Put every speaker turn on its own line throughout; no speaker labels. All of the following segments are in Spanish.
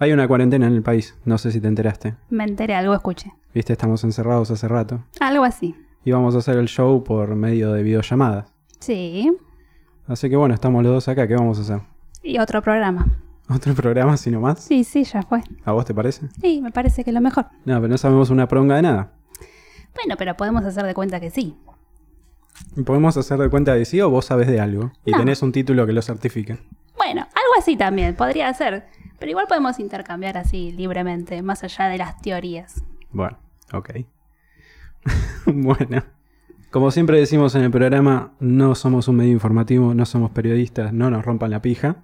Hay una cuarentena en el país, no sé si te enteraste.
Me enteré, algo escuché.
Viste, estamos encerrados hace rato.
Algo así.
Y vamos a hacer el show por medio de videollamadas.
Sí.
Así que bueno, estamos los dos acá, ¿qué vamos a hacer?
Y otro programa.
¿Otro programa, si no más?
Sí, sí, ya fue.
¿A vos te parece?
Sí, me parece que es lo mejor.
No, pero no sabemos una pronga de nada.
Bueno, pero podemos hacer de cuenta que sí.
Podemos hacer de cuenta de sí o vos sabes de algo y
No.
tenés un título que lo certifique.
Bueno, algo así también, podría ser. Pero igual podemos intercambiar así libremente, más allá de las teorías.
Bueno, ok. bueno. Como siempre decimos en el programa, no somos un medio informativo, no somos periodistas, no nos rompan la pija.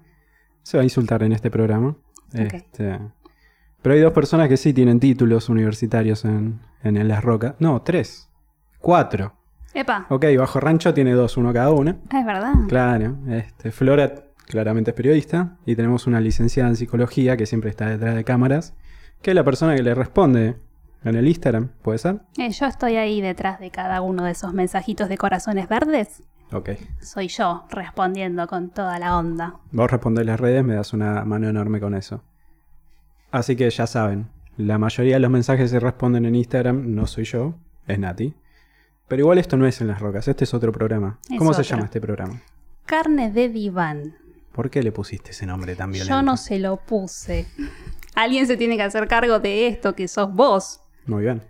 Se va a insultar en este programa. Este, pero hay dos personas que sí tienen títulos universitarios en, en, en Las Rocas. No, tres. Cuatro.
Epa,
Ok, Bajo Rancho tiene dos, uno cada una.
ah, es verdad.
Claro. Este, Flora claramente es periodista. Y tenemos una licenciada en psicología que siempre está detrás de cámaras. Que es la persona que le responde en el Instagram, ¿puede ser?
Eh, yo estoy ahí detrás de cada uno de esos mensajitos de corazones verdes.
Ok.
Soy yo respondiendo con toda la onda.
Vos respondés las redes, me das una mano enorme con eso. Así que ya saben, la mayoría de los mensajes que se responden en Instagram no soy yo, es Nati. Pero igual esto no es en las rocas, este es otro programa.
Es
¿Cómo se llama este programa?
Carne de diván.
¿Por qué le pusiste ese nombre tan violento?
Yo no se lo puse. Alguien se tiene que hacer cargo de esto, que sos vos.
Muy bien.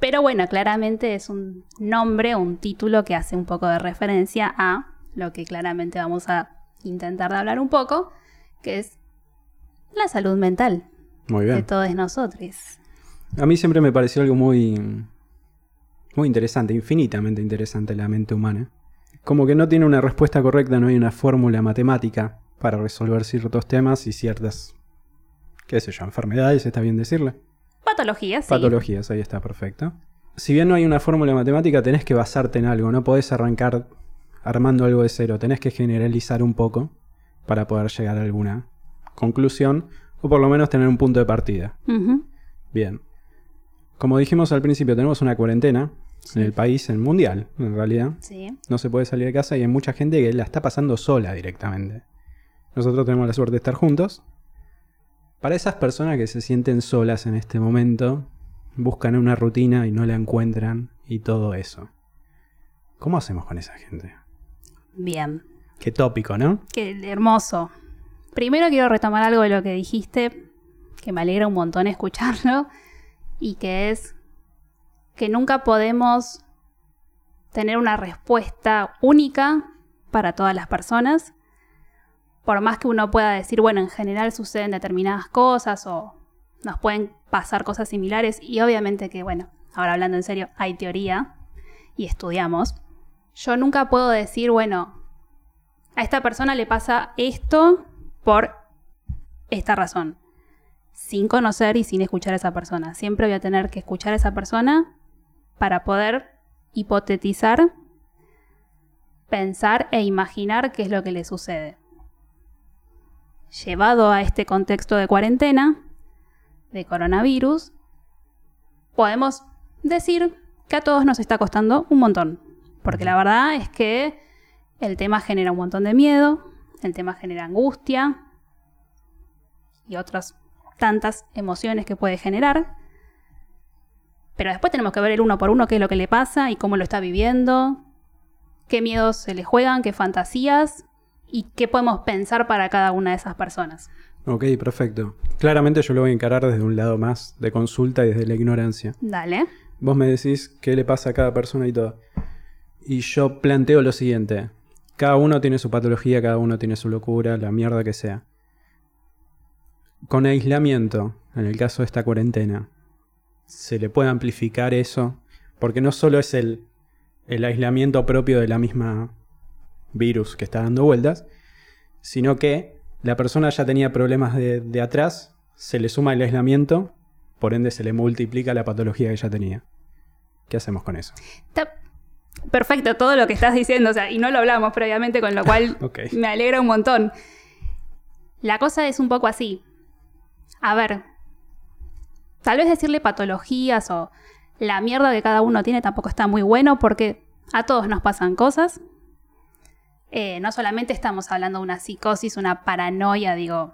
Pero bueno, claramente es un nombre, un título que hace un poco de referencia a lo que claramente vamos a intentar de hablar un poco, que es la salud mental
Muy
de
bien.
todos nosotros.
A mí siempre me pareció algo muy. muy interesante, infinitamente interesante la mente humana. Como que no tiene una respuesta correcta, no hay una fórmula matemática para resolver ciertos temas y ciertas. qué sé yo, enfermedades, está bien decirle.
Patologías, sí.
Patologías, ahí está, perfecto. Si bien no hay una fórmula matemática, tenés que basarte en algo, no podés arrancar armando algo de cero, tenés que generalizar un poco para poder llegar a alguna conclusión o por lo menos tener un punto de partida. Bien. Como dijimos al principio, tenemos una cuarentena en el país, en mundial, en realidad.
Sí.
No se puede salir de casa y hay mucha gente que la está pasando sola directamente. Nosotros tenemos la suerte de estar juntos. Para esas personas que se sienten solas en este momento, buscan una rutina y no la encuentran y todo eso. ¿Cómo hacemos con esa gente?
Bien.
Qué tópico, ¿no?
Qué hermoso. Primero quiero retomar algo de lo que dijiste, que me alegra un montón escucharlo, y que es que nunca podemos tener una respuesta única para todas las personas. Por más que uno pueda decir, bueno, en general suceden determinadas cosas o nos pueden pasar cosas similares, y obviamente que, bueno, ahora hablando en serio, hay teoría y estudiamos. Yo nunca puedo decir, bueno, a esta persona le pasa esto por esta razón. Sin conocer y sin escuchar a esa persona. Siempre voy a tener que escuchar a esa persona para poder hipotetizar, pensar e imaginar qué es lo que le sucede. Llevado a este contexto de cuarentena, de coronavirus, podemos decir que a todos nos está costando un montón. Porque la verdad es que el tema genera un montón de miedo, el tema genera angustia y otras tantas emociones que puede generar. Pero después tenemos que ver el uno por uno qué es lo que le pasa y cómo lo está viviendo, qué miedos se le juegan, qué fantasías y qué podemos pensar para cada una de esas personas.
Ok, perfecto. Claramente yo lo voy a encarar desde un lado más de consulta y desde la ignorancia.
Dale.
Vos me decís qué le pasa a cada persona y todo. Y yo planteo lo siguiente. Cada uno tiene su patología, cada uno tiene su locura, la mierda que sea. Con aislamiento, en el caso de esta cuarentena, se le puede amplificar eso, porque no solo es el, el aislamiento propio de la misma virus que está dando vueltas, sino que la persona ya tenía problemas de, de atrás, se le suma el aislamiento, por ende se le multiplica la patología que ya tenía. ¿Qué hacemos con eso?
Está perfecto todo lo que estás diciendo, o sea, y no lo hablamos previamente, con lo cual me alegra un montón. La cosa es un poco así. A ver, tal vez decirle patologías o la mierda que cada uno tiene tampoco está muy bueno porque a todos nos pasan cosas. Eh, no solamente estamos hablando de una psicosis, una paranoia, digo,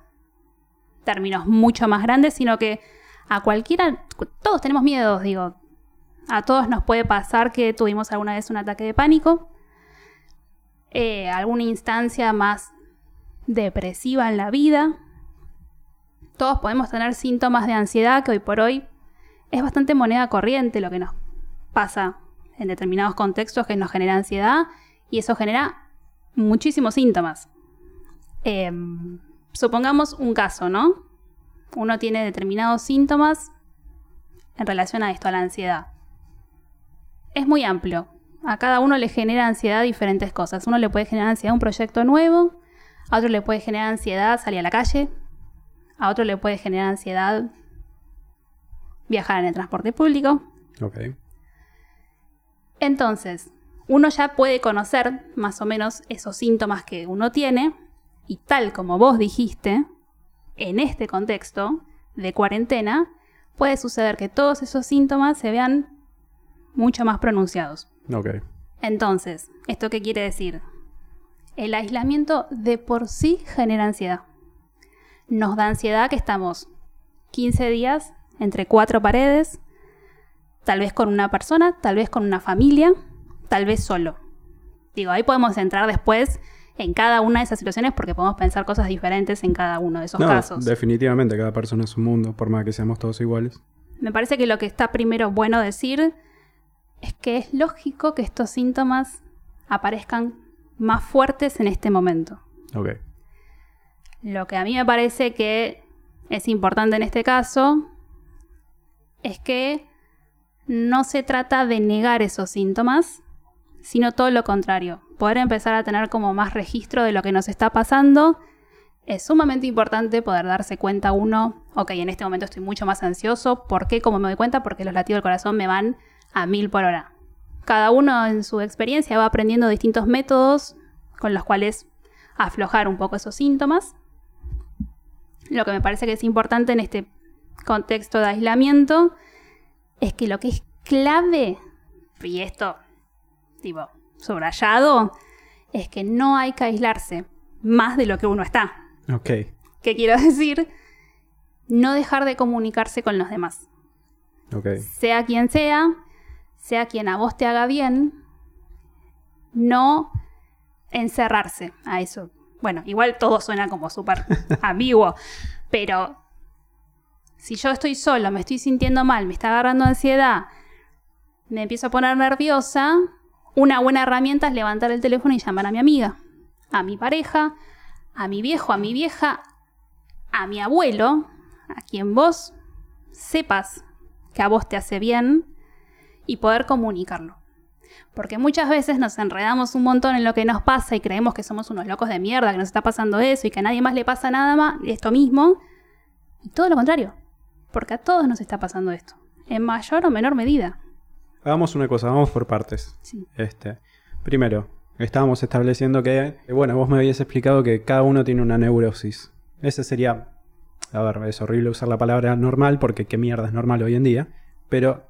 términos mucho más grandes, sino que a cualquiera, todos tenemos miedos, digo, a todos nos puede pasar que tuvimos alguna vez un ataque de pánico, eh, alguna instancia más depresiva en la vida. Todos podemos tener síntomas de ansiedad que hoy por hoy es bastante moneda corriente lo que nos pasa en determinados contextos que nos genera ansiedad y eso genera muchísimos síntomas. Em, supongamos un caso, ¿no? Uno tiene determinados síntomas en relación a esto, a la ansiedad. Es muy amplio. A cada uno le genera ansiedad diferentes cosas. Uno le puede generar ansiedad un proyecto nuevo, a otro le puede generar ansiedad salir a la calle, a otro le puede generar ansiedad viajar en el transporte público.
Ok.
Entonces, uno ya puede conocer más o menos esos síntomas que uno tiene y tal como vos dijiste, en este contexto de cuarentena, puede suceder que todos esos síntomas se vean mucho más pronunciados.
Ok.
Entonces, ¿esto qué quiere decir? El aislamiento de por sí genera ansiedad. Nos da ansiedad que estamos 15 días entre cuatro paredes, tal vez con una persona, tal vez con una familia, tal vez solo. Digo, ahí podemos entrar después en cada una de esas situaciones porque podemos pensar cosas diferentes en cada uno de esos
No,
casos.
definitivamente cada persona es un mundo, por más que seamos todos iguales.
Me parece que lo que está primero bueno decir es que es lógico que estos síntomas aparezcan más fuertes en este momento.
Ok.
Lo que a mí me parece que es importante en este caso es que no se trata de negar esos síntomas, sino todo lo contrario. Poder empezar a tener como más registro de lo que nos está pasando. Es sumamente importante poder darse cuenta uno, ok, en este momento estoy mucho más ansioso. ¿Por qué? Como me doy cuenta, porque los latidos del corazón me van a mil por hora. Cada uno en su experiencia va aprendiendo distintos métodos con los cuales aflojar un poco esos síntomas. Lo que me parece que es importante en este contexto de aislamiento es que lo que es clave, y esto, tipo, subrayado, es que no hay que aislarse más de lo que uno está.
Ok.
¿Qué quiero decir? No dejar de comunicarse con los demás.
Ok.
Sea quien sea, sea quien a vos te haga bien, no encerrarse a eso. Bueno, igual todo suena como súper ambiguo, pero si yo estoy solo, me estoy sintiendo mal, me está agarrando ansiedad, me empiezo a poner nerviosa, una buena herramienta es levantar el teléfono y llamar a mi amiga, a mi pareja, a mi viejo, a mi vieja, a mi abuelo, a quien vos sepas que a vos te hace bien y poder comunicarlo. Porque muchas veces nos enredamos un montón en lo que nos pasa y creemos que somos unos locos de mierda, que nos está pasando eso y que a nadie más le pasa nada más, esto mismo. Y todo lo contrario. Porque a todos nos está pasando esto. En mayor o menor medida.
Hagamos una cosa, vamos por partes.
Sí.
Este, primero, estábamos estableciendo que, bueno, vos me habías explicado que cada uno tiene una neurosis. Ese sería, a ver, es horrible usar la palabra normal porque qué mierda es normal hoy en día, pero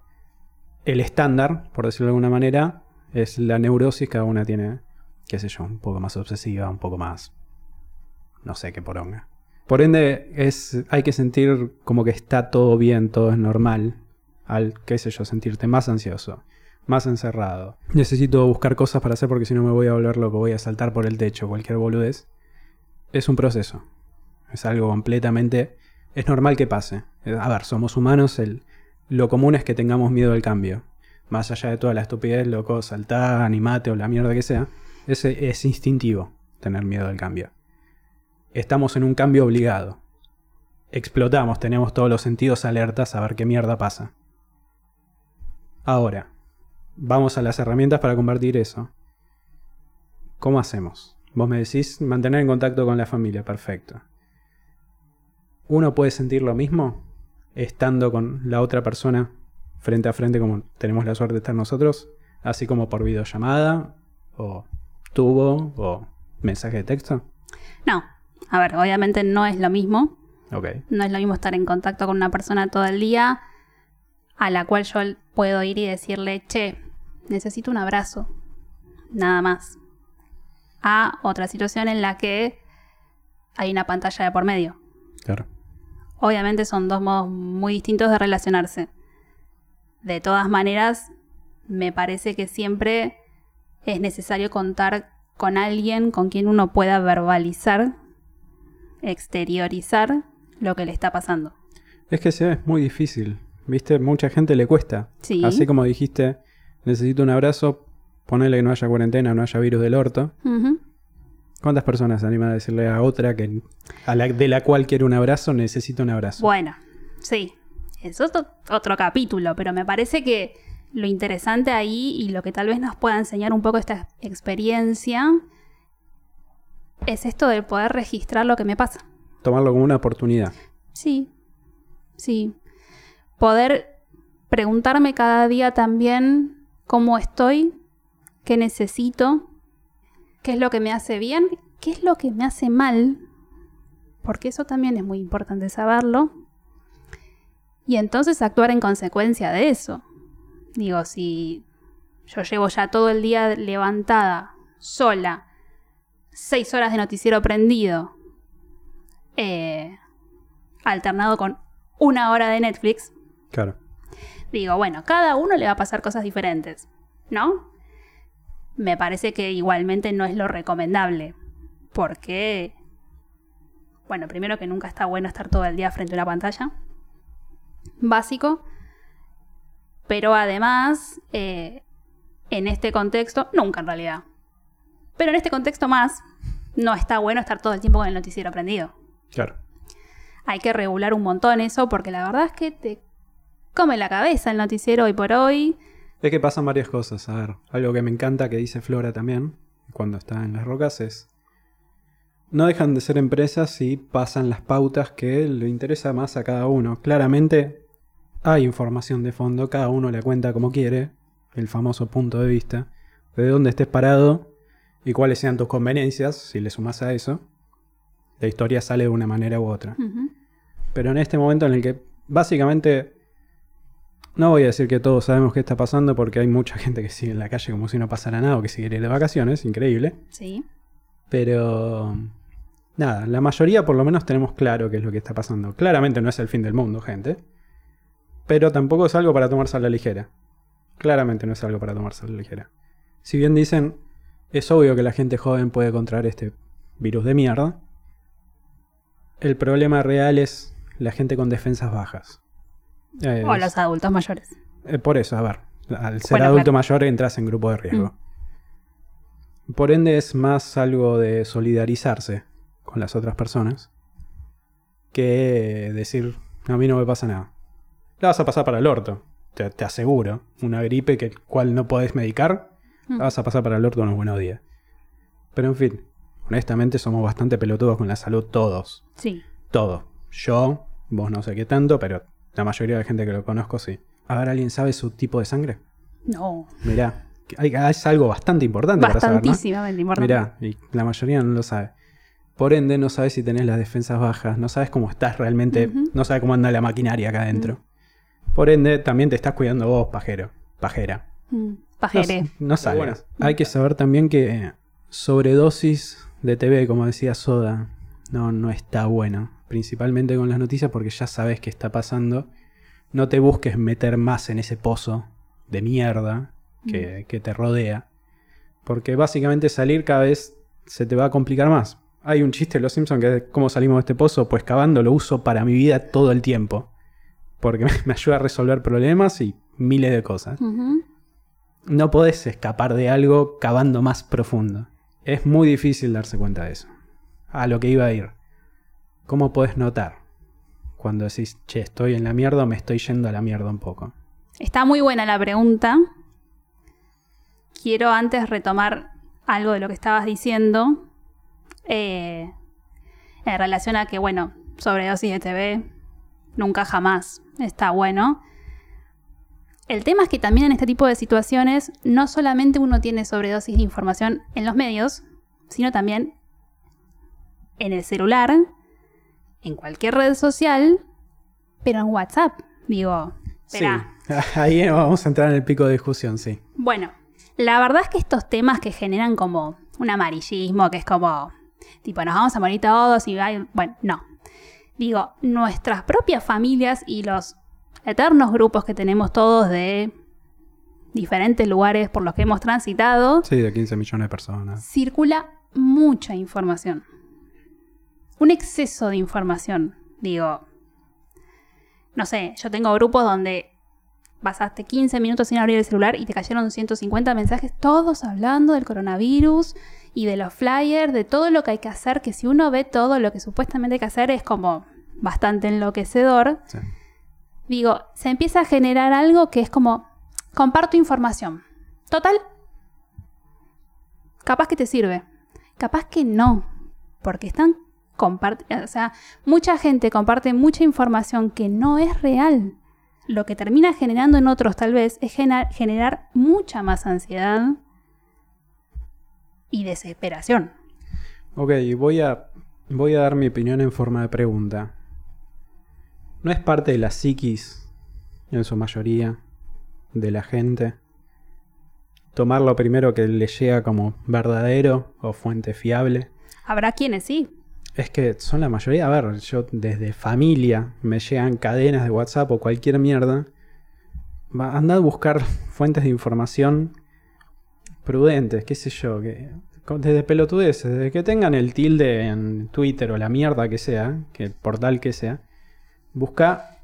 el estándar, por decirlo de alguna manera, es la neurosis, cada una tiene, qué sé yo, un poco más obsesiva, un poco más, no sé qué poronga. Por ende, es, hay que sentir como que está todo bien, todo es normal, al, qué sé yo, sentirte más ansioso, más encerrado. Necesito buscar cosas para hacer porque si no me voy a volver loco, voy a saltar por el techo, cualquier boludez. Es un proceso. Es algo completamente... Es normal que pase. Eh, A ver, somos humanos, el, lo común es que tengamos miedo al cambio. Más allá de toda la estupidez, loco, saltar, animate o la mierda que sea. Ese es instintivo, tener miedo al cambio. Estamos en un cambio obligado. Explotamos, tenemos todos los sentidos alertas a ver qué mierda pasa. Ahora, vamos a las herramientas para compartir eso. ¿Cómo hacemos? Vos me decís mantener en contacto con la familia, perfecto. ¿Uno puede sentir lo mismo estando con la otra persona frente a frente como tenemos la suerte de estar nosotros? Así como por videollamada, o tubo, o mensaje de texto.
No, a ver, obviamente no es lo mismo. No es lo mismo estar en contacto con una persona todo el día a la cual yo puedo ir y decirle, che, necesito un abrazo. Nada más. A otra situación en la que hay una pantalla de por medio.
claro.
Obviamente son dos modos muy distintos de relacionarse. De todas maneras, me parece que siempre es necesario contar con alguien con quien uno pueda verbalizar, exteriorizar lo que le está pasando.
Es que sí, es muy difícil. ¿Viste? Mucha gente le cuesta.
Sí.
Así como dijiste, necesito un abrazo, ponele que no haya cuarentena, no haya virus del orto.
Ujú.
¿Cuántas personas se animan a decirle a otra que a la, de la cual quiere un abrazo, necesita un abrazo?
Bueno, sí. Es otro, otro capítulo, pero me parece que lo interesante ahí y lo que tal vez nos pueda enseñar un poco esta experiencia es esto de poder registrar lo que me pasa.
Tomarlo como una oportunidad.
Sí, sí. Poder preguntarme cada día también cómo estoy, qué necesito, qué es lo que me hace bien, qué es lo que me hace mal, porque eso también es muy importante saberlo. Y entonces actuar en consecuencia de eso. Digo, si yo llevo ya todo el día levantada, sola, seis horas de noticiero prendido, eh, alternado con una hora de Netflix,
Claro.
digo, bueno, cada uno le va a pasar cosas diferentes, ¿no? Me parece que igualmente no es lo recomendable, porque, bueno, primero que nunca está bueno estar todo el día frente a una pantalla, básico, pero además, eh, en este contexto, nunca en realidad, pero en este contexto más, no está bueno estar todo el tiempo con el noticiero prendido
Claro.
hay que regular un montón eso porque la verdad es que te come la cabeza el noticiero hoy por hoy.
Es que pasan varias cosas. A ver, algo que me encanta que dice Flora también, cuando está en las rocas, es. No dejan de ser empresas y pasan las pautas que le interesa más a cada uno. Claramente hay información de fondo, cada uno la cuenta como quiere, el famoso punto de vista, de dónde estés parado y cuáles sean tus conveniencias, si le sumas a eso. La historia sale de una manera u otra. Pero en este momento en el que básicamente no voy a decir que todos sabemos qué está pasando porque hay mucha gente que sigue en la calle como si no pasara nada o que ir de vacaciones, increíble.
Sí.
Pero nada, la mayoría por lo menos tenemos claro qué es lo que está pasando. Claramente no es el fin del mundo, gente. Pero tampoco es algo para tomarse a la ligera. Claramente no es algo para tomarse a la ligera. Si bien dicen, es obvio que la gente joven puede contraer este virus de mierda. El problema real es la gente con defensas bajas. Eh,
O los adultos mayores.
eh, por eso, a ver, al ser
Bueno,
adulto
claro. Mm.
mayor entras en grupo de riesgo. Por ende es más algo de solidarizarse con las otras personas que decir, a mí no me pasa nada. La vas a pasar para el orto, te, te aseguro. Una gripe que cual no podés medicar,
Mm.
la vas a pasar para el orto unos buenos días. Pero en fin, honestamente somos bastante pelotudos con la salud todos.
Sí.
Todos. Yo, vos no sé qué tanto, pero la mayoría de la gente que lo conozco sí. A ver, ¿alguien sabe su tipo de sangre?
No.
Mirá, hay- es algo bastante importante para saber, ¿no?
Bastantísimamente importante.
Mirá, y la mayoría no lo sabe. Por ende, no sabes si tenés las defensas bajas, no sabes cómo estás realmente, no sabes cómo anda la maquinaria acá adentro. Por ende, también te estás cuidando vos, pajero, pajera.
Mm.
No,
Pajere.
no salgas. Hay que saber también que sobredosis de TV, como decía Soda, no, no está bueno. Principalmente con las noticias porque ya sabes qué está pasando. No te busques meter más en ese pozo de mierda que, que te rodea. Porque básicamente salir cada vez se te va a complicar más. Hay un chiste de Los Simpsons que es cómo salimos de este pozo, pues cavando lo uso para mi vida todo el tiempo. Porque me, ayuda a resolver problemas y miles de cosas. No podés escapar de algo cavando más profundo. Es muy difícil darse cuenta de eso. A lo que iba a ir. ¿Cómo podés notar? Cuando decís, che, estoy en la mierda o me estoy yendo a la mierda un poco.
Está muy buena la pregunta. Quiero antes retomar algo de lo que estabas diciendo. eh, en relación a que, bueno, sobredosis de TV nunca jamás está bueno. El tema es que también en este tipo de situaciones no solamente uno tiene sobredosis de información en los medios, sino también en el celular, en cualquier red social, pero en WhatsApp. Digo, espera,
Sí, ahí vamos a entrar en el pico de discusión, sí.
bueno, la verdad es que estos temas que generan como un amarillismo, que es como, tipo, nos vamos a morir todos y, ay, bueno, no. digo, nuestras propias familias y los eternos grupos que tenemos todos de diferentes lugares por los que hemos transitado,
Sí, de 15 millones de personas.
circula mucha información. Un exceso de información. Digo, no sé, yo tengo grupos donde pasaste 15 minutos sin abrir el celular y te cayeron 150 mensajes, todos hablando del coronavirus y de los flyers, de todo lo que hay que hacer, que si uno ve todo lo que supuestamente hay que hacer es como bastante enloquecedor.
Sí.
Digo, se empieza a generar algo que es como, comparto información. Total, capaz que te sirve, capaz que no, porque están compartiendo, o sea, mucha gente comparte mucha información que no es real. Lo que termina generando en otros tal vez es generar mucha más ansiedad y desesperación.
Ok, voy a, voy a dar mi opinión en forma de pregunta. ¿No es parte de la psiquis, en su mayoría, de la gente, tomar lo primero que le llega como verdadero o fuente fiable?
Habrá quienes sí,
Es que son la mayoría. A ver, yo desde familia me llegan cadenas de WhatsApp o cualquier mierda. Va, anda a buscar fuentes de información prudentes, qué sé yo. Que, desde pelotudeces, desde que tengan el tilde en Twitter o la mierda que sea, que el portal que sea, busca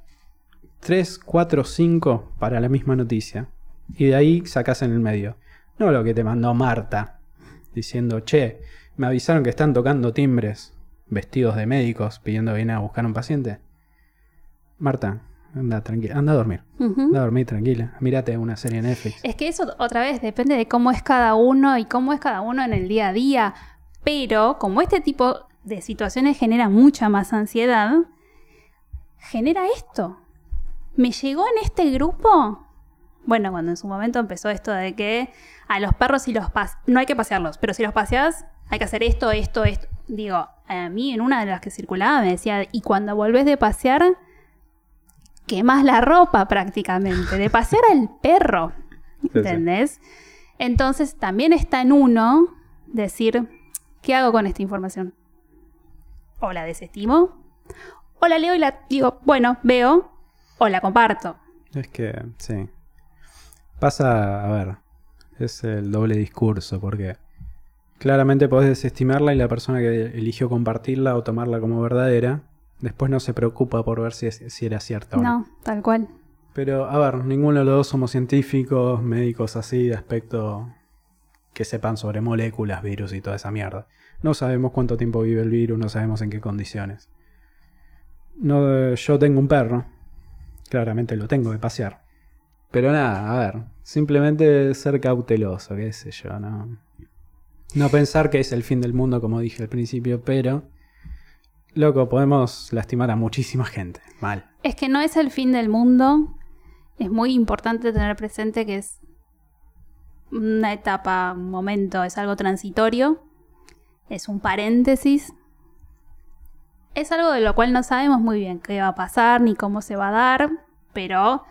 3, 4, 5 para la misma noticia. Y de ahí sacas en el medio. No lo que te mandó Marta, diciendo, che, me avisaron que están tocando timbres vestidos de médicos pidiendo que vienen a buscar a un paciente. Marta, anda tranquila, anda a dormir. Anda a dormir tranquila. Mírate una serie en Netflix.
Es que eso otra vez depende de cómo es cada uno y cómo es cada uno en el día a día. Pero como este tipo de situaciones genera mucha más ansiedad, genera esto. ¿Me llegó en este grupo? Bueno, cuando en su momento empezó esto de que a los perros si los pas no hay que pasearlos, pero si los paseas hay que hacer esto, esto, esto. Digo, a mí en una de las que circulaba me decía, y cuando volvés de pasear, quemas la ropa prácticamente, de pasear al perro.
Sí, sí.
¿Entendés? Entonces también está en uno decir, ¿qué hago con esta información? O la desestimo, o la leo y la digo, bueno, veo, o la comparto.
Es que, sí. Pasa, a ver, es el doble discurso, porque claramente podés desestimarla y la persona que eligió compartirla o tomarla como verdadera, después no se preocupa por ver si, es- si era cierta o no.
No, tal cual.
Pero, a ver, ninguno de los dos somos científicos, médicos así, de aspecto que sepan sobre moléculas, virus y toda esa mierda. No sabemos cuánto tiempo vive el virus, no sabemos en qué condiciones. No, yo tengo un perro, claramente lo tengo que pasear. Pero nada, a ver, simplemente ser cauteloso, qué sé yo, no. No pensar que es el fin del mundo, como dije al principio, pero. Loco, podemos lastimar a muchísima gente. Mal.
Es que no es el fin del mundo. Es muy importante tener presente que es una etapa, un momento, es algo transitorio. Es un paréntesis. Es algo de lo cual no sabemos muy bien qué va a pasar ni cómo se va a dar, pero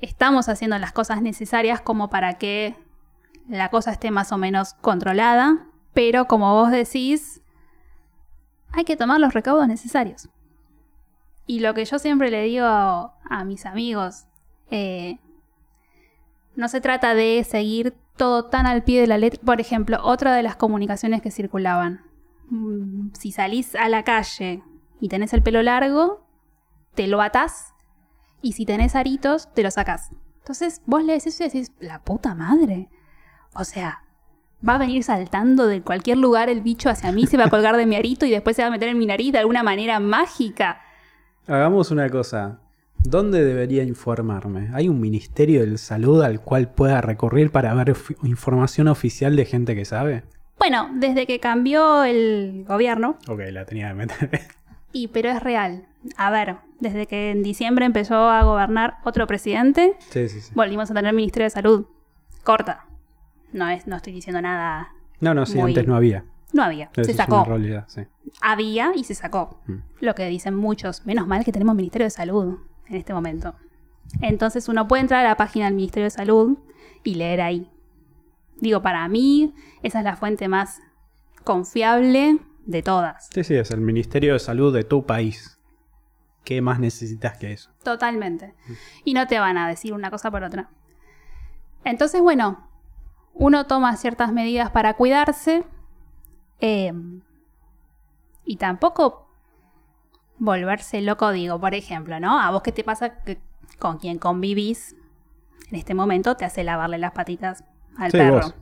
estamos haciendo las cosas necesarias como para que la cosa esté más o menos controlada, pero como vos decís, hay que tomar los recaudos necesarios. Y lo que yo siempre le digo a, mis amigos, eh, no se trata de seguir todo tan al pie de la letra. Por ejemplo, otra de las comunicaciones que circulaban. Mm, Si salís a la calle y tenés el pelo largo, te lo atás. Y si tenés aritos, te lo sacás. Entonces vos le decís y decís, la puta madre. O sea, va a venir saltando de cualquier lugar el bicho hacia mí, se va a colgar de mi arito y después se va a meter en mi nariz de alguna manera mágica.
Hagamos una cosa. ¿Dónde debería informarme? ¿Hay un ministerio de salud al cual pueda recurrir para ver información oficial de gente que sabe?
Bueno, desde que cambió el gobierno,
Ok, la tenía que meter.
y pero es real. A ver, desde que en diciembre empezó a gobernar otro presidente,
sí, sí, sí.
volvimos a tener Ministerio de Salud. Corta. No es, no estoy diciendo nada.
No, no, sí,
Muy-
antes no había.
No había.
Eso
se
es
sacó.
una realidad, sí.
Había y se sacó.
Mm.
Lo que dicen muchos. Menos mal que tenemos Ministerio de Salud en este momento. Entonces uno puede entrar a la página del Ministerio de Salud y leer ahí. Digo, para mí, esa es la fuente más confiable de todas.
Sí, sí, es el Ministerio de Salud de tu país. ¿Qué más necesitas que eso?
Totalmente. Y no te van a decir una cosa por otra. Entonces, bueno, uno toma ciertas medidas para cuidarse eh, y tampoco volverse loco, digo, por ejemplo, ¿no? A vos qué te pasa que con quien convivís en este momento te hace lavarle las patitas al
Sí,
perro.
vos.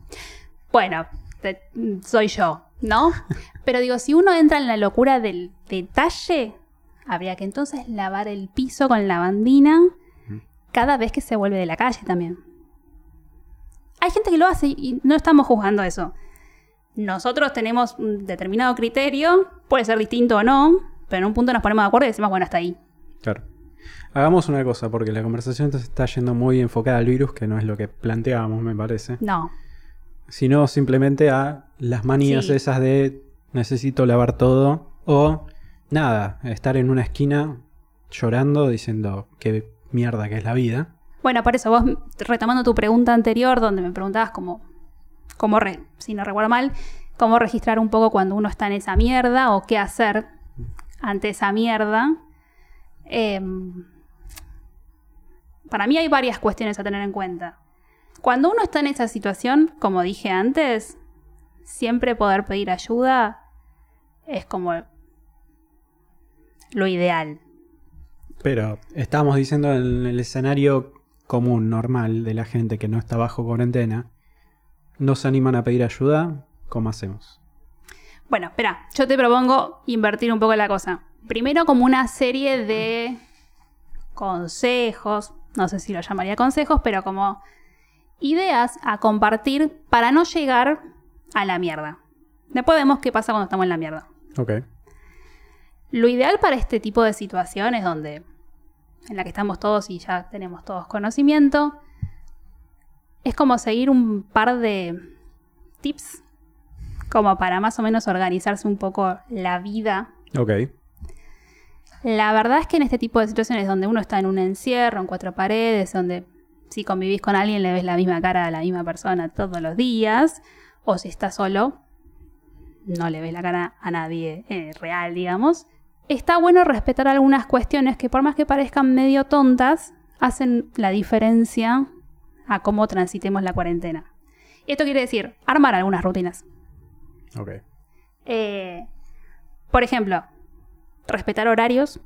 Bueno, te- soy yo, ¿no? Pero digo, si uno entra en la locura del detalle, habría que entonces lavar el piso con lavandina cada vez que se vuelve de la calle también. Hay gente que lo hace y no estamos juzgando eso. Nosotros tenemos un determinado criterio, puede ser distinto o no, pero en un punto nos ponemos de acuerdo y decimos, bueno, hasta ahí.
Claro. Hagamos una cosa, porque la conversación se está yendo muy enfocada al virus, que no es lo que planteábamos, me parece.
No,
Sino simplemente a las manías
Sí.
esas de necesito lavar todo. O nada, estar en una esquina llorando diciendo qué mierda que es la vida.
Bueno, por eso vos, retomando tu pregunta anterior, donde me preguntabas cómo, cómo re- si no recuerdo mal, cómo registrar un poco cuando uno está en esa mierda o qué hacer ante esa mierda. em, para mí hay varias cuestiones a tener en cuenta. Cuando uno está en esa situación, como dije antes, siempre poder pedir ayuda es como lo ideal.
Pero estamos diciendo en el escenario común, normal, de la gente que no está bajo cuarentena, no se animan a pedir ayuda, ¿cómo hacemos?
Bueno, espera, yo te propongo invertir un poco la cosa. Primero como una serie de consejos, no sé si lo llamaría consejos, pero como ideas a compartir para no llegar a la mierda. Después vemos qué pasa cuando estamos en la mierda.
Ok.
Lo ideal para este tipo de situaciones donde en la que estamos todos y ya tenemos todos conocimiento es como seguir un par de tips como para más o menos organizarse un poco la vida.
Ok.
La verdad es que en este tipo de situaciones donde uno está en un encierro, en cuatro paredes, donde si convivís con alguien le ves la misma cara a la misma persona todos los días, o si estás solo, no le ves la cara a nadie eh, real, digamos. Está bueno respetar algunas cuestiones que por más que parezcan medio tontas, hacen la diferencia a cómo transitemos la cuarentena. Esto quiere decir armar algunas rutinas.
Ok.
Eh, por ejemplo, respetar horarios,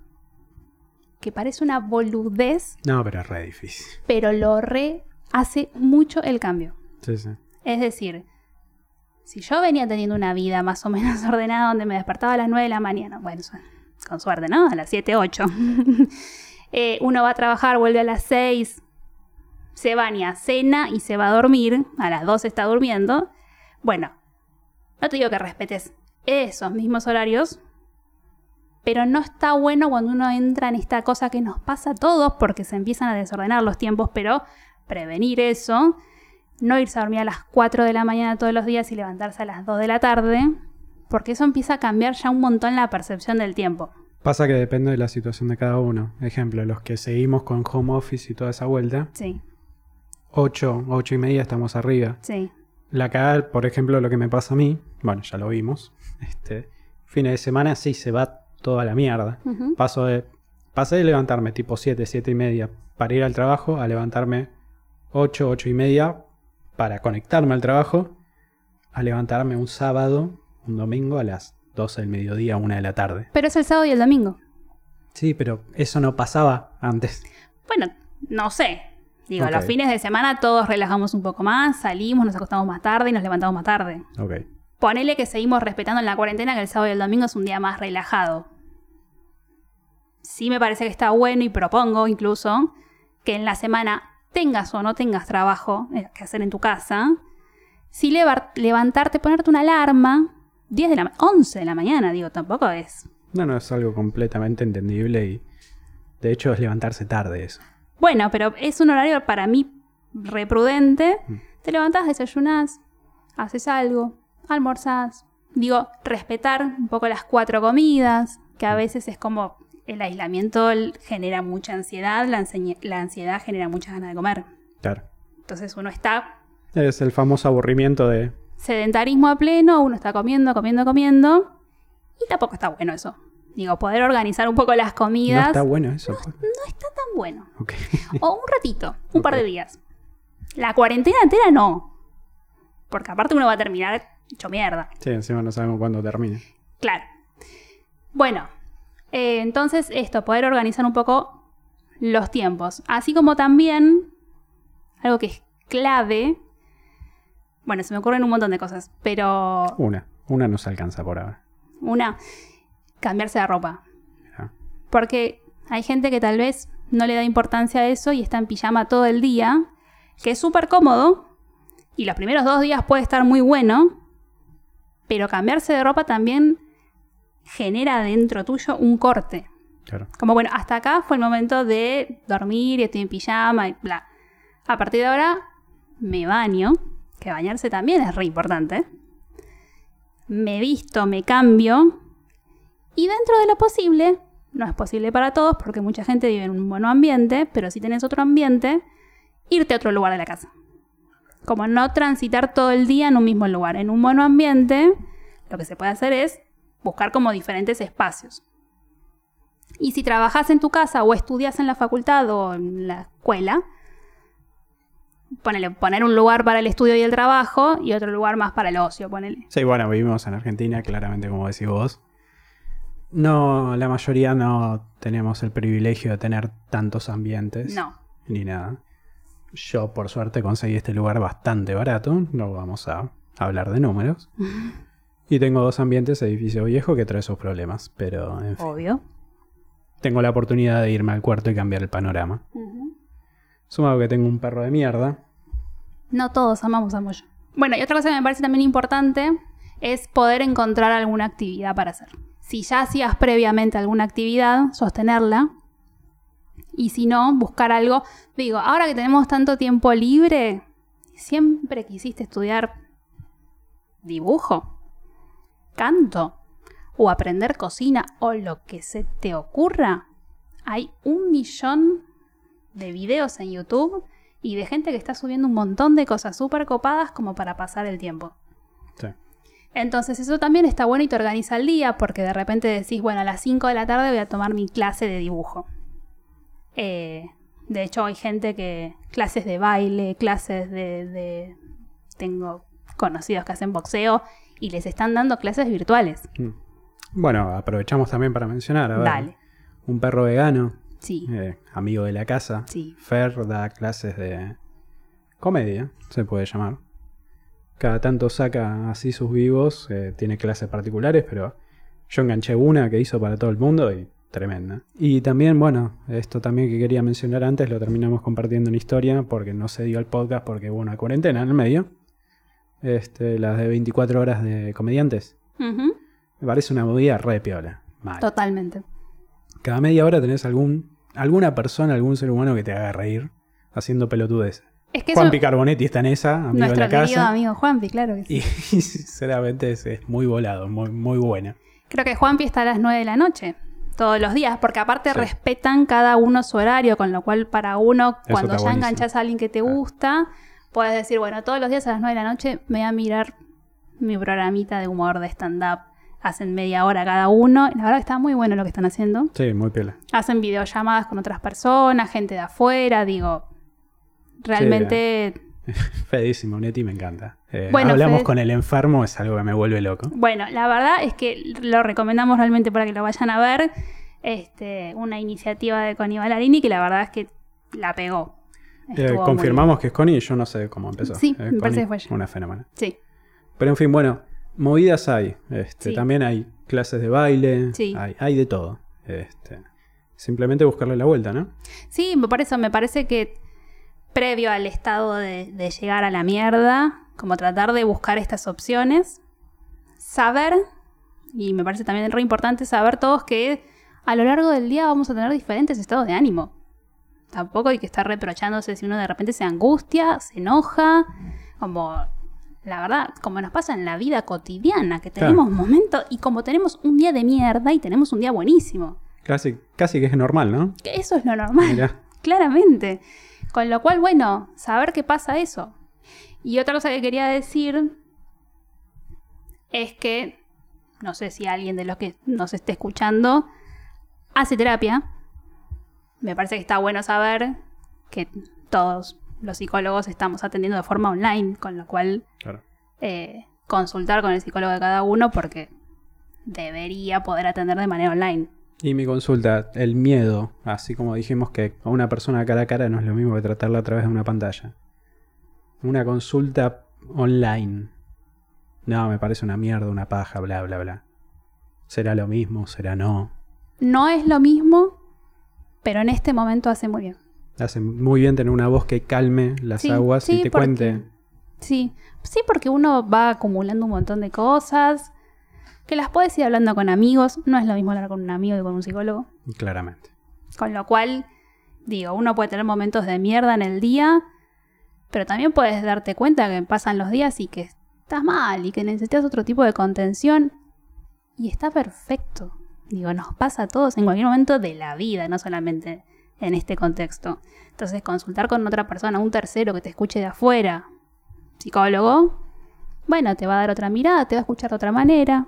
que parece una boludez,
No, pero es re difícil.
pero lo re hace mucho el cambio.
Sí, sí.
Es decir, si yo venía teniendo una vida más o menos ordenada donde me despertaba a las 9 de la mañana, bueno, con suerte, ¿no? A las 7, 8. Eh, uno va a trabajar, vuelve a las 6, se baña, cena y se va a dormir. A las 2 está durmiendo. Bueno, no te digo que respetes esos mismos horarios, pero no está bueno cuando uno entra en esta cosa que nos pasa a todos porque se empiezan a desordenar los tiempos, pero prevenir eso no irse a dormir a las 4 de la mañana todos los días y levantarse a las 2 de la tarde, porque eso empieza a cambiar ya un montón la percepción del tiempo.
Pasa que depende de la situación de cada uno. Ejemplo, los que seguimos con home office y toda esa vuelta,
Sí,
8, 8 y media estamos arriba.
sí,
La cagada, por ejemplo, lo que me pasa a mí, bueno, ya lo vimos, este, fines de semana sí se va toda la mierda. Paso de, pasé de levantarme tipo 7, 7 y media para ir al trabajo a levantarme 8, 8 y media para conectarme al trabajo, a levantarme un sábado, un domingo a las 12 del mediodía, 1 de la tarde.
Pero es el sábado y el domingo.
Sí, pero eso no pasaba antes.
Bueno, no sé. Digo, los fines de semana todos relajamos un poco más, salimos, nos acostamos más tarde y nos levantamos más tarde.
Ok.
Ponele que seguimos respetando en la cuarentena que el sábado y el domingo es un día más relajado. Sí me parece que está bueno y propongo incluso que en la semana tengas o no tengas trabajo eh, que hacer en tu casa, sí levantarte, ponerte una alarma, 10 de la ma- 11 de la mañana, digo, tampoco es.
No, no, es algo completamente entendible y de hecho es levantarse tarde eso.
Bueno, pero es un horario para mí reprudente.
Mm.
Te levantás, desayunás, haces algo, almorzás. Digo, respetar un poco las cuatro comidas, que a veces es como el aislamiento genera mucha ansiedad, la, la ansiedad genera muchas ganas de comer.
Claro.
Entonces uno está
Es el famoso aburrimiento de...
sedentarismo a pleno, uno está comiendo, comiendo, comiendo, Y tampoco está bueno eso. Digo, poder organizar un poco las comidas.
No está bueno eso. pues.
no está tan bueno. O un ratito, un par de días. La cuarentena entera no. Porque aparte uno va a terminar hecho mierda.
Sí, encima no sabemos cuándo termine.
Claro. Bueno, eh, entonces esto, poder organizar un poco los tiempos. Así como también, algo que es clave. Bueno, se me ocurren un montón de cosas, pero
Una. Una nos alcanza por ahora.
una, cambiarse de ropa. Porque hay gente que tal vez no le da importancia a eso y está en pijama todo el día, que es súper cómodo y los primeros dos días puede estar muy bueno, pero cambiarse de ropa también genera dentro tuyo un corte.
Claro.
Como bueno, hasta acá fue el momento de dormir y estoy en pijama y bla. A partir de ahora me baño, que bañarse también es re importante. Me visto, me cambio y dentro de lo posible, no es posible para todos porque mucha gente vive en un buen ambiente, pero si tenés otro ambiente, irte a otro lugar de la casa. Como no transitar todo el día en un mismo lugar. En un buen ambiente, lo que se puede hacer es buscar como diferentes espacios. Y si trabajas en tu casa o estudias en la facultad o en la escuela, ponele, poner un lugar para el estudio y el trabajo y otro lugar más para el ocio, ponele.
Sí, bueno, vivimos en Argentina, claramente como decís vos. No, la mayoría no tenemos el privilegio de tener tantos ambientes.
No.
Ni nada. Yo, por suerte, conseguí este lugar bastante barato. No vamos a hablar de números. Y tengo dos ambientes, edificio viejo, que trae sus problemas. Pero, en fin,
Obvio.
tengo la oportunidad de irme al cuarto y cambiar el panorama. Sumado que tengo un perro de mierda.
No todos amamos a Moyo. Bueno, y otra cosa que me parece también importante es poder encontrar alguna actividad para hacer. Si ya hacías previamente alguna actividad, sostenerla. Y si no, buscar algo. Digo, ahora que tenemos tanto tiempo libre, siempre quisiste estudiar dibujo, canto o aprender cocina o lo que se te ocurra. Hay un millón de videos en YouTube y de gente que está subiendo un montón de cosas súper copadas como para pasar el tiempo.
Sí.
Entonces eso también está bueno y te organiza el día porque de repente decís, bueno, a las 5 de la tarde voy a tomar mi clase de dibujo. Eh, de hecho hay gente que clases de baile, clases de, de- Tengo conocidos que hacen boxeo y les están dando clases virtuales.
Mm. Bueno, aprovechamos también para mencionar. A ver,
Dale.
Un perro vegano,
Sí,
eh, amigo de la casa.
sí.
Fer da clases de comedia, se puede llamar. Cada tanto saca así sus vivos, eh, tiene clases particulares, pero yo enganché una que hizo para todo el mundo y tremenda. Y también, bueno, esto también que quería mencionar antes, lo terminamos compartiendo en historia porque no se dio el podcast porque hubo una cuarentena en el medio. Este, las de 24 horas de comediantes. Me parece una movida re piola. Mal.
Totalmente.
Cada media hora tenés algún, alguna persona, algún ser humano que te haga reír haciendo pelotudes.
Es que eso,
Picarbonetti está en esa, amigo de
nuestro
la
querido
casa.
amigo Juanpi, claro que sí.
Y, sinceramente es, es muy volado, muy, muy buena.
Creo que Juanpi está a las 9 de la noche, todos los días, porque aparte
Sí.
respetan cada uno su horario, con lo cual para uno,
Eso
cuando ya
buenísimo.
enganchas a alguien que te
Ah.
gusta, puedes decir, bueno, todos los días a las 9 de la noche me voy a mirar mi programita de humor de stand-up. Hacen media hora cada uno. La verdad que está muy bueno lo que están haciendo.
Sí, muy piola.
Hacen videollamadas con otras personas, gente de afuera, digo. Realmente
Fedísimo, Neti me encanta. Eh,
Bueno,
hablamos
Fede-
con el enfermo, es algo que me vuelve loco.
Bueno, la verdad es que lo recomendamos realmente para que lo vayan a ver. Este, una iniciativa de Connie Ballarini que la verdad es que la pegó.
Eh, confirmamos que es Connie, yo no sé cómo empezó.
Sí,
Eh,
me parece que fue ella.
Una fenómena.
Sí,
Pero en fin, bueno, movidas hay. Este,
Sí.
También hay clases de baile,
Sí.
hay, hay de todo. Este, simplemente buscarle la vuelta, ¿no?
sí, por eso me parece que previo al estado de, de llegar a la mierda, como tratar de buscar estas opciones, saber, y me parece también re importante saber todos que a lo largo del día vamos a tener diferentes estados de ánimo. Tampoco hay que estar reprochándose si uno de repente se angustia, se enoja, como la verdad, como nos pasa en la vida cotidiana, que
Claro.
tenemos momentos y como tenemos un día de mierda y tenemos un día buenísimo.
Casi, casi que es normal, ¿no?
Que eso es lo normal,
Mirá.
claramente. Con lo cual, bueno, saber qué pasa eso. Y otra cosa que quería decir es que no sé si alguien de los que nos esté escuchando hace terapia, me parece que está bueno saber que todos los psicólogos estamos atendiendo de forma online, con lo cual
Claro.
eh, consultar con el psicólogo de cada uno porque debería poder atender de manera online.
Y mi consulta, el miedo, así como dijimos que a una persona cara a cara no es lo mismo que tratarla a través de una pantalla. Una consulta online. No, me parece una mierda, una paja, bla, bla, bla. ¿Será lo mismo? ¿Será no?
No es lo mismo, pero en este momento hace muy bien.
Hace muy bien tener una voz que calme las
Sí,
aguas
sí,
y te
porque-
cuente.
Sí, sí, porque uno va acumulando un montón de cosas que las puedes ir hablando con amigos. No es lo mismo hablar con un amigo que con un psicólogo.
Claramente.
Con lo cual, digo, uno puede tener momentos de mierda en el día, pero también puedes darte cuenta que pasan los días y que estás mal y que necesitas otro tipo de contención. Y está perfecto. Digo, nos pasa a todos en cualquier momento de la vida, no solamente en este contexto. Entonces, consultar con otra persona, un tercero que te escuche de afuera, psicólogo, bueno, te va a dar otra mirada, te va a escuchar de otra manera,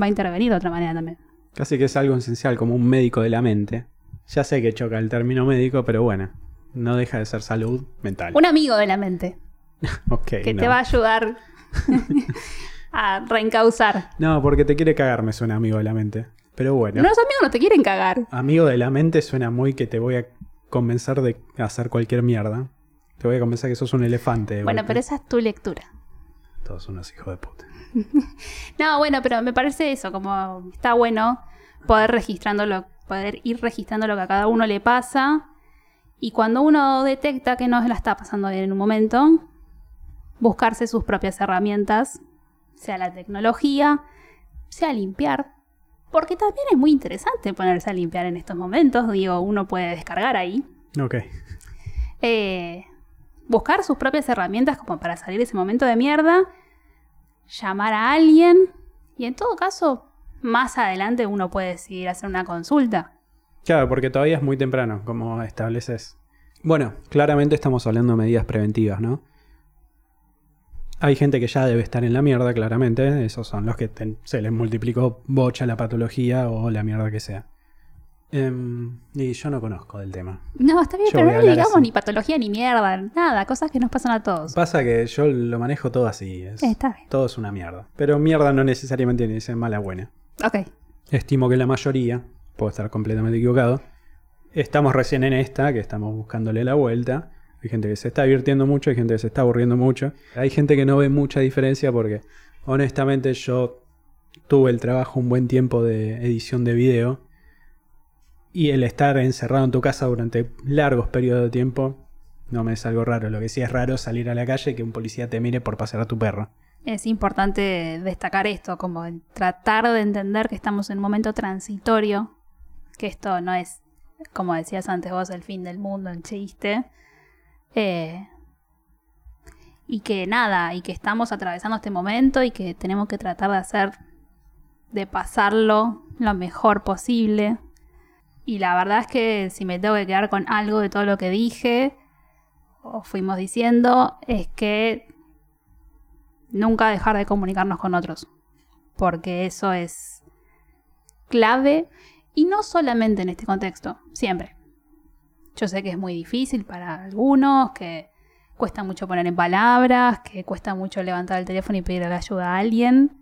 va a intervenir de otra manera también.
Casi que es algo esencial, como un médico de la mente. Ya sé que choca el término médico, pero bueno, no deja de ser salud mental.
Un amigo de la mente.
Ok,
que
no.
te va a ayudar a reencauzar.
No, porque te quiere cagar, me suena amigo de la mente. Pero bueno,
Los amigos no te quieren cagar.
amigo de la mente suena muy que te voy a convencer de hacer cualquier mierda. Te voy a convencer que sos un elefante.
Bueno, pero esa es tu lectura.
Todos unos hijos de puta.
No, bueno, pero me parece eso, como está bueno poder registrándolo, poder ir registrando lo que a cada uno le pasa. Y cuando uno detecta que no se la está pasando bien en un momento, buscarse sus propias herramientas, sea la tecnología, sea limpiar. Porque también es muy interesante ponerse a limpiar en estos momentos. Digo, uno puede descargar ahí.
Ok.
eh, buscar sus propias herramientas como para salir de ese momento de mierda, llamar a alguien y en todo caso, más adelante uno puede decidir hacer una consulta.
Claro, porque todavía es muy temprano, como estableces. Bueno, claramente estamos hablando de medidas preventivas, ¿no? Hay gente que ya debe estar en la mierda, claramente. Esos son los que te- se les multiplicó bocha la patología o la mierda que sea. Em, y yo no conozco del tema.
No, está bien,
Yo
pero no le digamos
así.
ni patología ni mierda, nada, cosas que nos pasan a todos.
Pasa que yo lo manejo todo así. es-
está bien.
todo es una mierda. Pero mierda no necesariamente ser mala o buena.
Ok.
Estimo que la mayoría, puedo estar completamente equivocado, estamos recién en esta, que estamos buscándole la vuelta. Hay gente que se está divirtiendo mucho, hay gente que se está aburriendo mucho. Hay gente que no ve mucha diferencia porque honestamente yo tuve el trabajo un buen tiempo de edición de video y el estar encerrado en tu casa durante largos periodos de tiempo no me es algo raro. Lo que sí es raro salir a la calle y que un policía te mire por pasear a tu perro.
Es importante destacar esto, como tratar de entender que estamos en un momento transitorio, que esto no es, como decías antes vos, el fin del mundo, el chiste. Eh, y que nada, y que estamos atravesando este momento y que tenemos que tratar de hacer, de pasarlo lo mejor posible. Y la verdad es que si me tengo que quedar con algo de todo lo que dije o fuimos diciendo, es que nunca dejar de comunicarnos con otros. Porque eso es clave y no solamente en este contexto, siempre. Yo sé que es muy difícil para algunos, que cuesta mucho poner en palabras, que cuesta mucho levantar el teléfono y pedirle ayuda a alguien.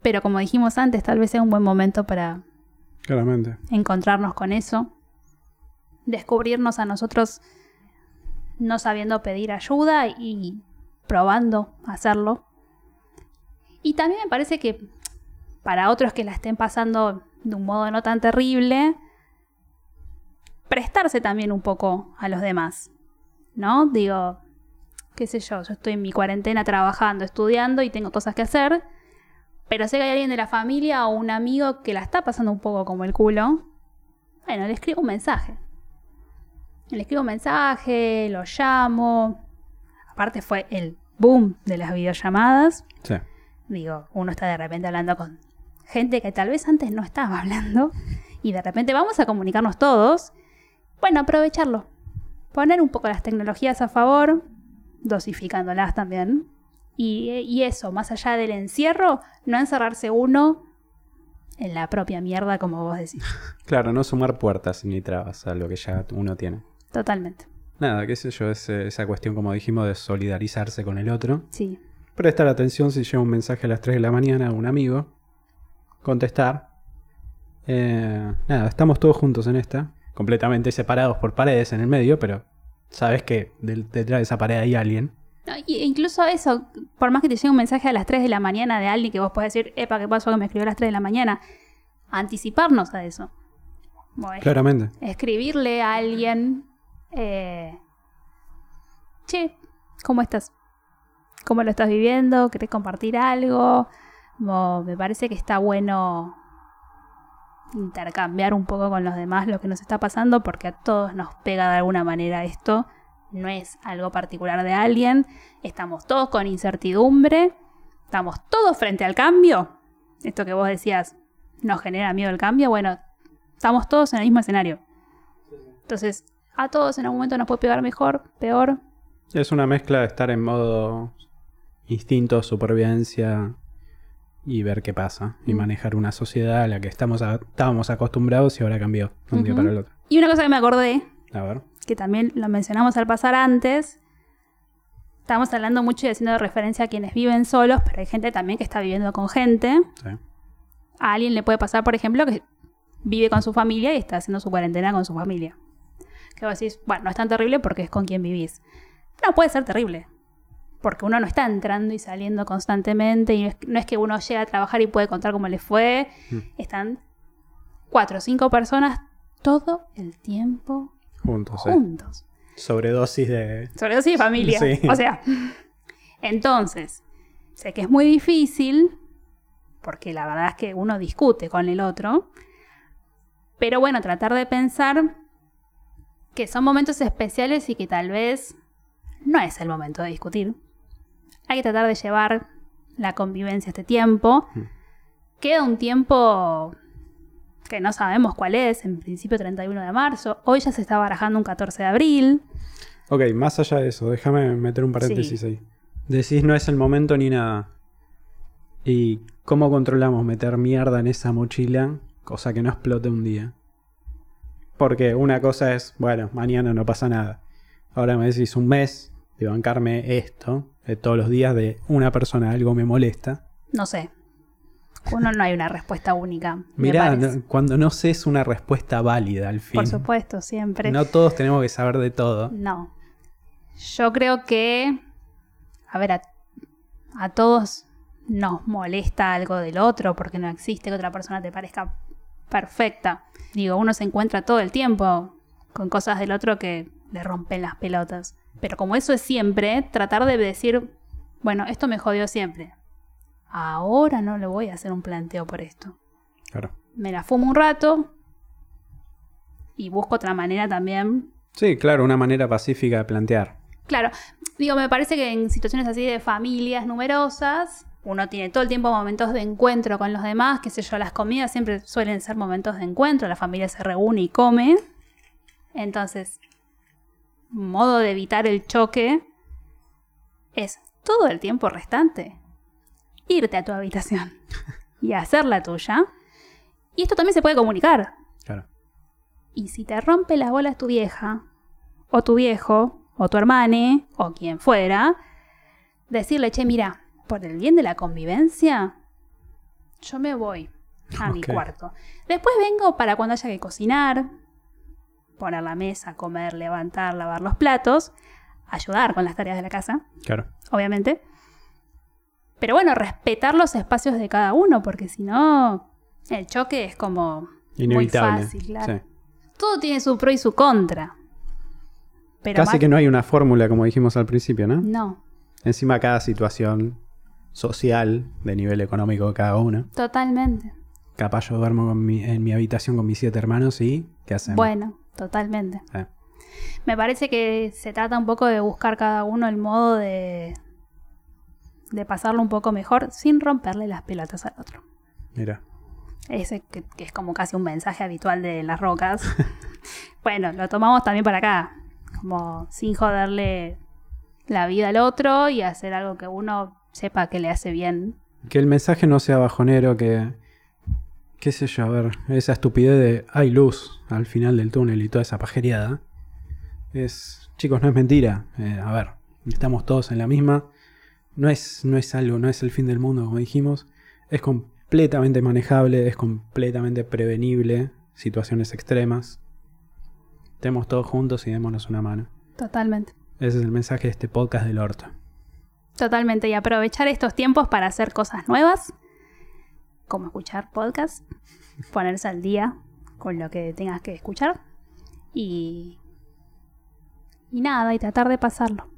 Pero como dijimos antes, tal vez sea un buen momento para
Claramente.
encontrarnos con eso, descubrirnos a nosotros no sabiendo pedir ayuda y probando hacerlo. Y también me parece que para otros que la estén pasando de un modo no tan terrible, prestarse también un poco a los demás, ¿no? Digo, qué sé yo, yo estoy en mi cuarentena trabajando, estudiando y tengo cosas que hacer, pero sé que hay alguien de la familia o un amigo que la está pasando un poco como el culo. Bueno, le escribo un mensaje. Le escribo un mensaje, lo llamo. Aparte fue el boom de las videollamadas.
Sí.
Digo, uno está de repente hablando con gente que tal vez antes no estaba hablando. Y de repente vamos a comunicarnos todos. Bueno, aprovecharlo. Poner un poco las tecnologías a favor, dosificándolas también. Y, y eso, más allá del encierro, no encerrarse uno en la propia mierda, como vos decís.
Claro, no sumar puertas ni trabas a lo que ya uno tiene.
Totalmente.
Nada, qué sé yo, es esa cuestión, como dijimos, de solidarizarse con el otro.
Sí.
Prestar atención si llega un mensaje a las 3 de la mañana a un amigo. Contestar. Eh, nada, estamos todos juntos en esta. Completamente separados por paredes en el medio, pero sabes que detrás de esa pared hay alguien.
No, e incluso eso, por más que te llegue un mensaje a las 3 de la mañana de alguien que vos podés decir, epa, ¿qué pasó que me escribió a las 3 de la mañana? Anticiparnos a eso. Bueno,
Claramente.
escribirle a alguien, eh, che, ¿cómo estás? ¿Cómo lo estás viviendo? ¿Querés compartir algo? Como, me parece que está bueno intercambiar un poco con los demás lo que nos está pasando porque a todos nos pega de alguna manera esto. No es algo particular de alguien. Estamos todos con incertidumbre. Estamos todos frente al cambio. Esto que vos decías, nos genera miedo el cambio. Bueno, estamos todos en el mismo escenario. Entonces, a todos en algún momento nos puede pegar mejor, peor.
Es una mezcla de estar en modo instinto, supervivencia y ver qué pasa. Y
Mm.
manejar una sociedad a la que estamos a- estábamos acostumbrados y ahora cambió de un día para el otro.
Y una cosa que me acordé,
A ver.
que también lo mencionamos al pasar antes, estamos hablando mucho y haciendo referencia a quienes viven solos, pero hay gente también que está viviendo con gente.
Sí.
A alguien le puede pasar, por ejemplo, que vive con su familia y está haciendo su cuarentena con su familia. Que vos decís, bueno, no es tan terrible porque es con quien vivís. No, puede ser terrible. Porque uno no está entrando y saliendo constantemente y no es, que uno llega a trabajar y puede contar cómo le fue.
Mm.
Están cuatro o cinco personas todo el tiempo
Juntos,
juntos.
Sobredosis de.
Sobre todo si es familia.
Sí.
O sea, entonces, sé que es muy difícil, porque la verdad es que uno discute con el otro, pero bueno, tratar de pensar que son momentos especiales y que tal vez no es el momento de discutir. Hay que tratar de llevar la convivencia este tiempo.
Mm.
Queda un tiempo que no sabemos cuál es, en principio 31 de marzo. Hoy ya se está barajando un 14 de abril.
Ok, más allá de eso, déjame meter un paréntesis ahí. Decís no es el momento ni nada. ¿Y cómo controlamos meter mierda en esa mochila? Cosa que no explote un día. Porque una cosa es, bueno, mañana no pasa nada. Ahora me decís un mes de bancarme esto, de todos los días de una persona algo me molesta.
No sé. Uno no hay una respuesta única.
Mirá, no- cuando no sé es una respuesta válida al fin.
Por supuesto, siempre.
No todos tenemos que saber de todo.
No. Yo creo que, a ver, a, a todos nos molesta algo del otro porque no existe que otra persona te parezca perfecta. Digo, uno se encuentra todo el tiempo con cosas del otro que le rompen las pelotas. Pero como eso es siempre, tratar de decir, bueno, esto me jodió siempre. Ahora no le voy a hacer un planteo por esto.
Claro.
Me la fumo un rato y busco otra manera también
Sí, claro, una manera pacífica de plantear.
Claro, digo, me parece que en situaciones así de familias numerosas, uno tiene todo el tiempo momentos de encuentro con los demás, qué sé yo, las comidas siempre suelen ser momentos de encuentro, la familia se reúne y come. Entonces, modo de evitar el choque es todo el tiempo restante irte a tu habitación y hacer la tuya. Y esto también se puede comunicar.
Claro.
Y si te rompe las bolas tu vieja, o tu viejo, o tu hermane, o quien fuera, decirle, che, mira, por el bien de la convivencia, yo me voy a mi cuarto. Después vengo para cuando haya que cocinar, poner la mesa, comer, levantar, lavar los platos, ayudar con las tareas de la casa,
Claro.
obviamente. Pero bueno, respetar los espacios de cada uno, porque si no, el choque es como
Inevitable.
muy fácil, claro.
Sí.
Todo tiene su pro y su contra. Pero
Casi
más-
que no hay una fórmula, como dijimos al principio, ¿no?
No,
Encima cada situación social, de nivel económico de cada uno.
totalmente.
Capaz yo duermo con mi- en mi habitación con mis siete hermanos y ¿qué hacemos?
Bueno, totalmente.
Eh,
Me parece que se trata un poco de buscar cada uno el modo de, de pasarlo un poco mejor sin romperle las pelotas al otro.
mira.
Ese que, que es como casi un mensaje habitual de las rocas. bueno, lo tomamos también para acá. Como sin joderle la vida al otro y hacer algo que uno sepa que le hace bien.
Que el mensaje no sea bajonero, que. Qué sé yo, a ver, esa estupidez de hay luz al final del túnel y toda esa pajeriada. Es. Chicos, no es mentira. Eh, a ver, estamos todos en la misma. No es, no es algo, no es el fin del mundo, como dijimos. Es completamente manejable, es completamente prevenible. Situaciones extremas. Estemos todos juntos y démonos una mano.
Totalmente.
Ese es el mensaje de este podcast del orto.
Totalmente. Y aprovechar estos tiempos para hacer cosas nuevas, como escuchar podcasts, ponerse al día con lo que tengas que escuchar y. Y nada, y tratar de pasarlo.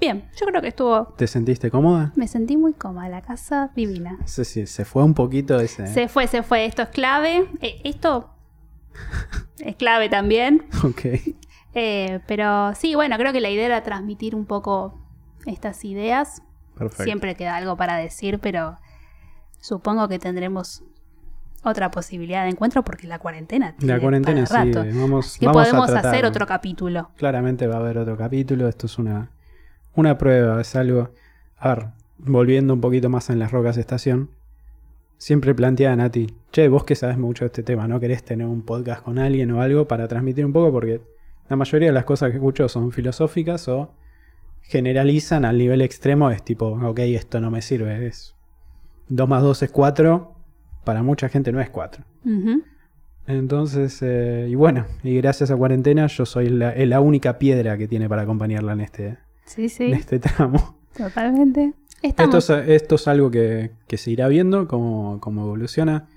Bien, yo creo que estuvo.
¿Te sentiste cómoda?
Me sentí muy cómoda, la casa divina.
Sí, sí, se fue un poquito ese.
Se fue, se fue. Esto es clave. Eh, esto es clave también.
Ok.
Eh, pero sí, bueno, creo que la idea era transmitir un poco estas ideas.
Perfecto.
Siempre queda algo para decir, pero supongo que tendremos otra posibilidad de encuentro porque la cuarentena. tiene
La cuarentena
para
sí,
rato.
vamos,
que
vamos
podemos
a tratar.
hacer otro capítulo.
Claramente va a haber otro capítulo. Esto es una, una prueba, es algo. A ver, volviendo un poquito más en las rocas estación. Siempre planteaba Nati, che, vos que sabes mucho de este tema, ¿no querés tener un podcast con alguien o algo para transmitir un poco? Porque la mayoría de las cosas que escucho son filosóficas o generalizan al nivel extremo. Es tipo, ok, esto no me sirve. Es 2 más 2 es 4. Para mucha gente no es 4.
Ujú.
Entonces, eh, y bueno, y gracias a cuarentena yo soy la, la única piedra que tiene para acompañarla en este,
Sí, sí,
en este tramo.
totalmente.
Esto es, esto es algo que, que se irá viendo, cómo, cómo evoluciona.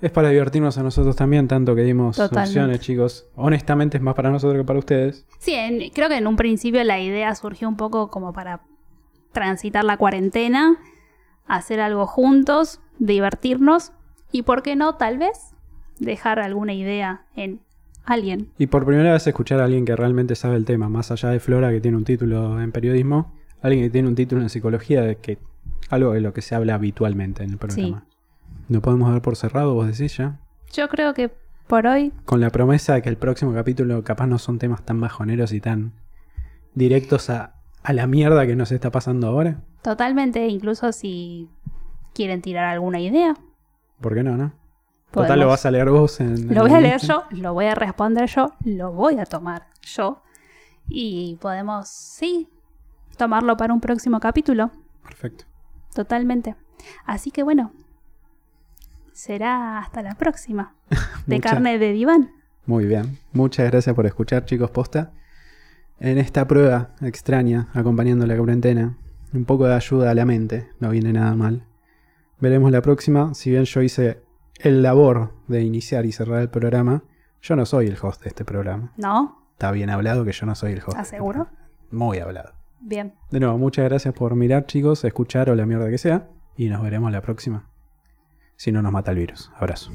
Es para divertirnos a nosotros también, tanto que dimos
Totalmente.
opciones, chicos. Honestamente es más para nosotros que para ustedes.
Sí, en- creo que en un principio la idea surgió un poco como para transitar la cuarentena, hacer algo juntos, divertirnos y, ¿por qué no, tal vez dejar alguna idea en alguien?
Y por primera vez escuchar a alguien que realmente sabe el tema, más allá de Flora que tiene un título en periodismo, alguien que tiene un título en psicología, de que algo de lo que se habla habitualmente en el programa. ¿No podemos dar por cerrado, vos decís ya?
Yo creo que por hoy,
Con la promesa de que el próximo capítulo capaz no son temas tan bajoneros y tan directos a, a la mierda que nos está pasando ahora.
Totalmente, incluso si quieren tirar alguna idea,
¿Por qué no, no? Total, lo vas a leer vos en...
Lo voy a leer yo, lo voy a responder yo, lo voy a tomar yo. Y podemos, sí, tomarlo para un próximo capítulo.
Perfecto.
Totalmente. Así que bueno, será hasta la próxima. De
Mucha-
carne de diván.
Muy bien. Muchas gracias por escuchar, chicos, posta. En esta prueba extraña, acompañando la cuarentena, un poco de ayuda a la mente, no viene nada mal. Veremos la próxima. Si bien yo hice el labor de iniciar y cerrar el programa, yo no soy el host de este programa.
¿No?
Está bien hablado que yo no soy el host.
¿Estás seguro?
Muy hablado.
Bien.
De nuevo, muchas gracias por mirar, chicos, escuchar o la mierda que sea. Y nos veremos la próxima. Si no nos mata el virus. Abrazo.